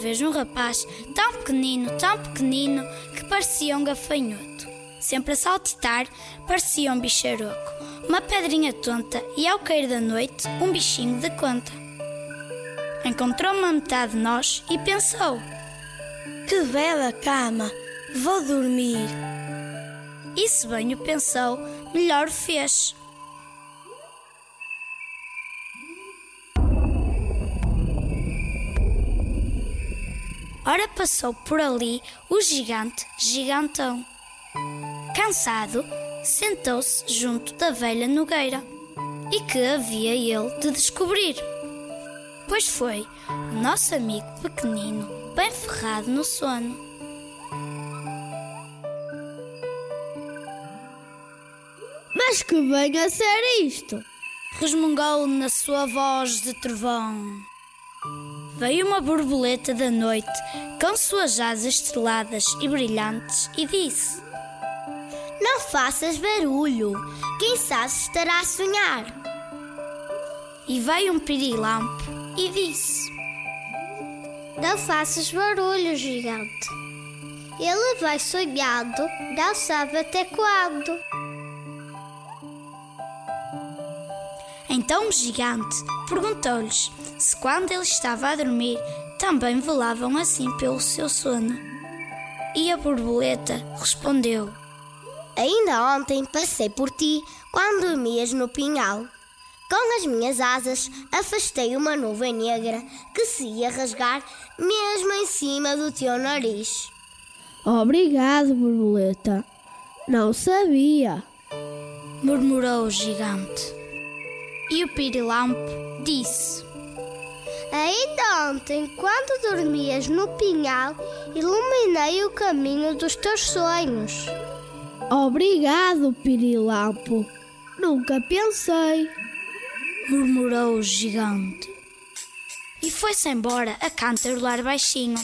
Vez um rapaz tão pequenino, tão pequenino, que parecia um gafanhoto. Sempre a saltitar, parecia um bicharoco. Uma pedrinha tonta e, ao cair da noite, um bichinho de conta. Encontrou uma metade de nós e pensou: Que bela cama! Vou dormir. E se bem o pensou, melhor o fez. Ora passou por ali o gigante gigantão. Cansado, sentou-se junto da velha nogueira. E que havia ele de descobrir? Pois foi o nosso amigo pequenino, bem ferrado no sono. Mas que venha a ser isto! resmungou na sua voz de trovão. Veio uma borboleta da noite com suas asas estreladas e brilhantes e disse: Não faças barulho, quem sabe estará a sonhar. E veio um pirilampo e disse: Não faças barulho, gigante. Ele vai sonhando, não sabe até quando. Então o gigante perguntou-lhes se quando ele estava a dormir também velavam assim pelo seu sono. E a borboleta respondeu: Ainda ontem passei por ti quando dormias no pinhal. Com as minhas asas afastei uma nuvem negra que se ia rasgar mesmo em cima do teu nariz. Obrigado, borboleta. Não sabia. murmurou o gigante. E o pirilampo disse: Ainda ontem, quando dormias no pinhal, iluminei o caminho dos teus sonhos. Obrigado, Pirilampo. Nunca pensei. murmurou o gigante. E foi-se embora a cantarolar baixinho.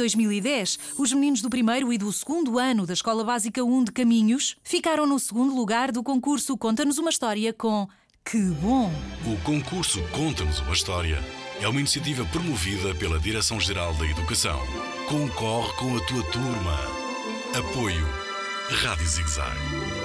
2010, os meninos do primeiro e do segundo ano da Escola Básica 1 de Caminhos ficaram no segundo lugar do concurso Conta-nos uma História com Que Bom! O concurso Conta-nos uma História é uma iniciativa promovida pela Direção-Geral da Educação. Concorre com a tua turma. Apoio Rádio Zigzag.